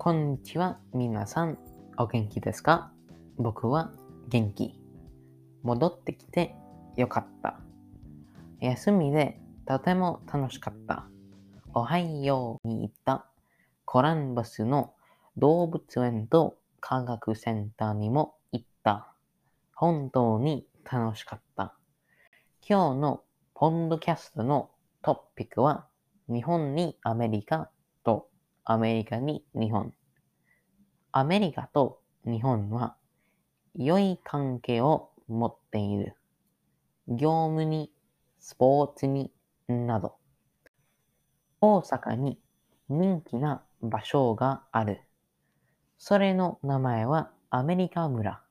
こんにちは、皆さん。お元気ですか？僕は元気。戻ってきてよかった。休みでとても楽しかった。おはように行ったコランバスの動物園と科学センターにも行った。本当に楽しかった。今日のポンドキャストのトピックは日本にアメリカアメリカに日本。アメリカと日本は良い関係を持っている。業務に、スポーツに、など。大阪に人気な場所がある。それの名前はアメリカ村。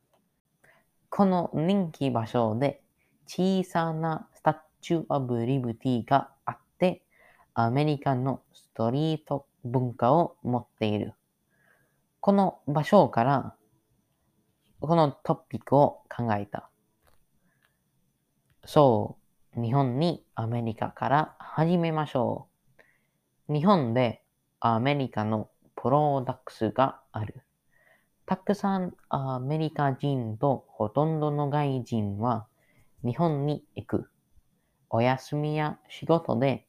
この人気場所で小さな Statue of Liberty があって、アメリカのストリート文化を持っている。この場所から、このトピックを考えた。そう、日本にアメリカから始めましょう。日本でアメリカの products がある。たくさんアメリカ人とほとんどの外人は日本に行く。お休みや仕事で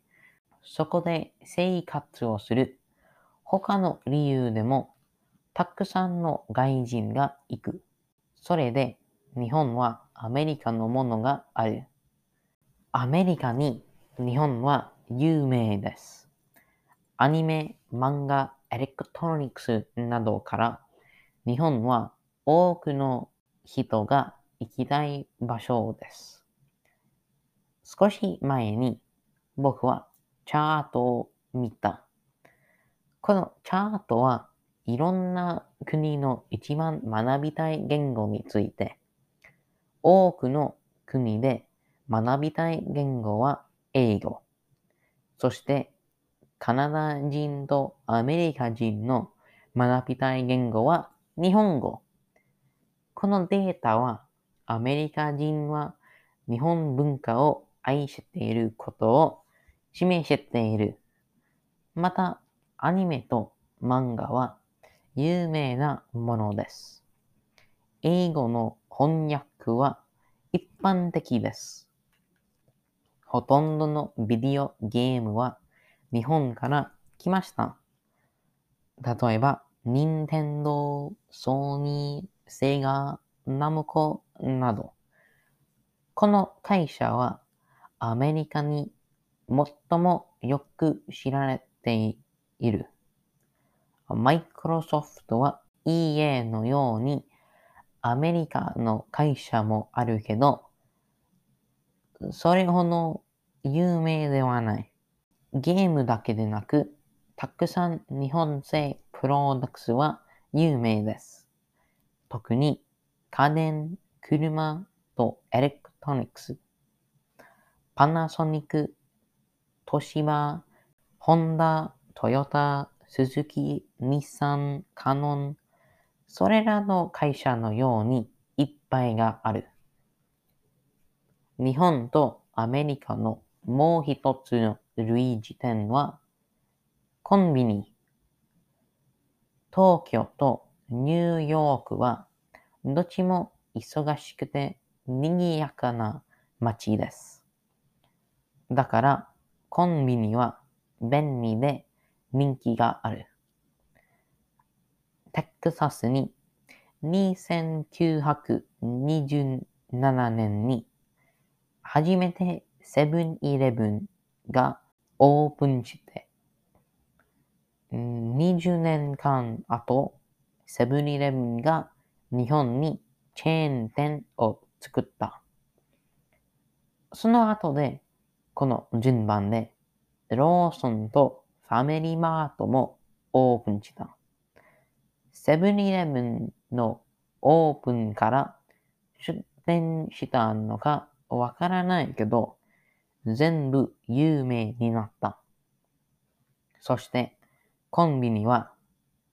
そこで生活をする。他の理由でもたくさんの外人が行く。それで日本はアメリカのものがある。アメリカに日本は有名です。アニメ、漫画、エレクトロニクスなどから日本は多くの人が行きたい場所です。少し前に僕はチャートを見た。このチャートはいろんな国の一番学びたい言語について、多くの国で学びたい言語は英語。そしてカナダ人とアメリカ人の学びたい言語は日本語。このデータはアメリカ人は日本文化を愛していることを示している。また、アニメと漫画は有名なものです。英語の翻訳は一般的です。ほとんどのビデオゲームは日本から来ました。例えば、任天堂、ソニー、セガ、ナムコなど。この会社はアメリカに最もよく知られていいる。マイクロソフトは EA のようにアメリカの会社もあるけど、それほど有名ではない。ゲームだけでなく、たくさん日本製プロダクツは有名です。特に家電、車とエレクトニクス、パナソニック、トシバ、ホンダ、トヨタ、スズキ、日産、カノン、それらの会社のようにいっぱいがある。日本とアメリカのもう一つの類似点は、コンビニ。東京とニューヨークは、どっちも忙しくて賑やかな街です。だから、コンビニは便利で人気がある。テキサスに2927年に初めてセブンイレブンがオープンして、20年間後、セブンイレブンが日本にチェーン店を作った。その後で、この順番で、ローソンとファミリーマートもオープンした。セブンイレブンのオープンから出店したのかわからないけど、全部有名になった。そして、コンビニは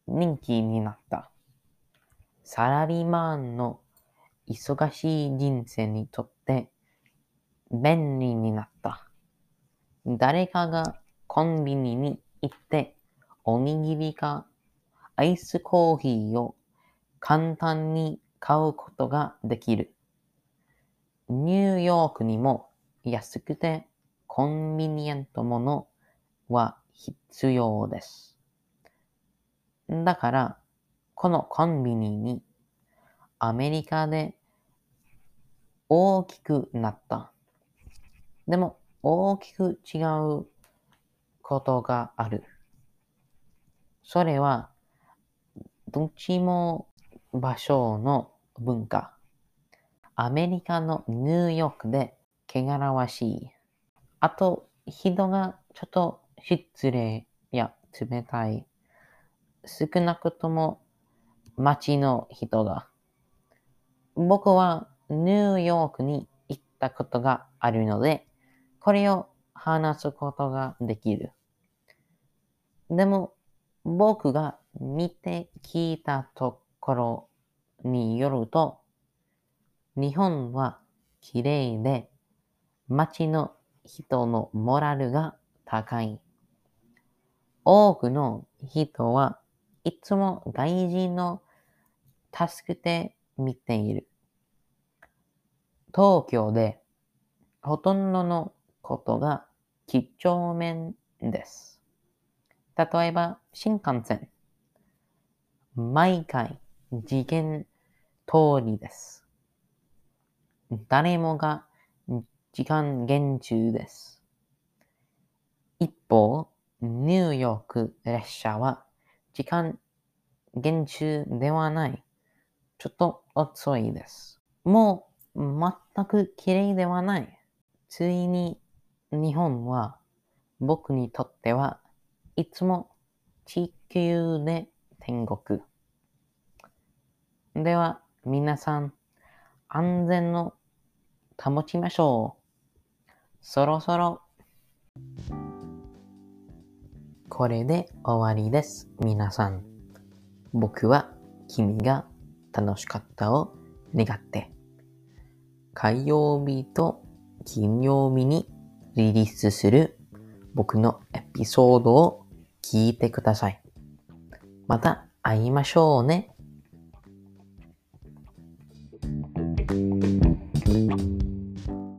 人気になった。サラリーマンの忙しい人生にとって便利になった。誰かがコンビニに行っておにぎりかアイスコーヒーを簡単に買うことができる。ニューヨークにも安くてコンビニエントものは必要です。だから、このコンビニにアメリカで大きくなった。でも大きく違うことがある。それは、どっちも場所の文化。アメリカのニューヨークで汚らわしい。あと、人がちょっと失礼や冷たい。少なくとも街の人が。僕はニューヨークに行ったことがあるので、これを話すことができる。でも、僕が見て聞いたところによると、日本は綺麗で、街の人のモラルが高い。多くの人はいつも外人の助けて見ている。東京でほとんどのことが几帳面です。例えば、新幹線。毎回、次元通りです。誰もが時間厳中です。一方、ニューヨーク列車は時間厳中ではない。ちょっと遅いです。もう全く綺麗ではない。ついに日本は僕にとってはいつも地球で天国。では皆さん安全を保ちましょう。そろそろこれで終わりです。皆さん。僕は君が楽しかったを願って、火曜日と金曜日にリリースする僕のエピソードを聞いてください。また会いましょうね。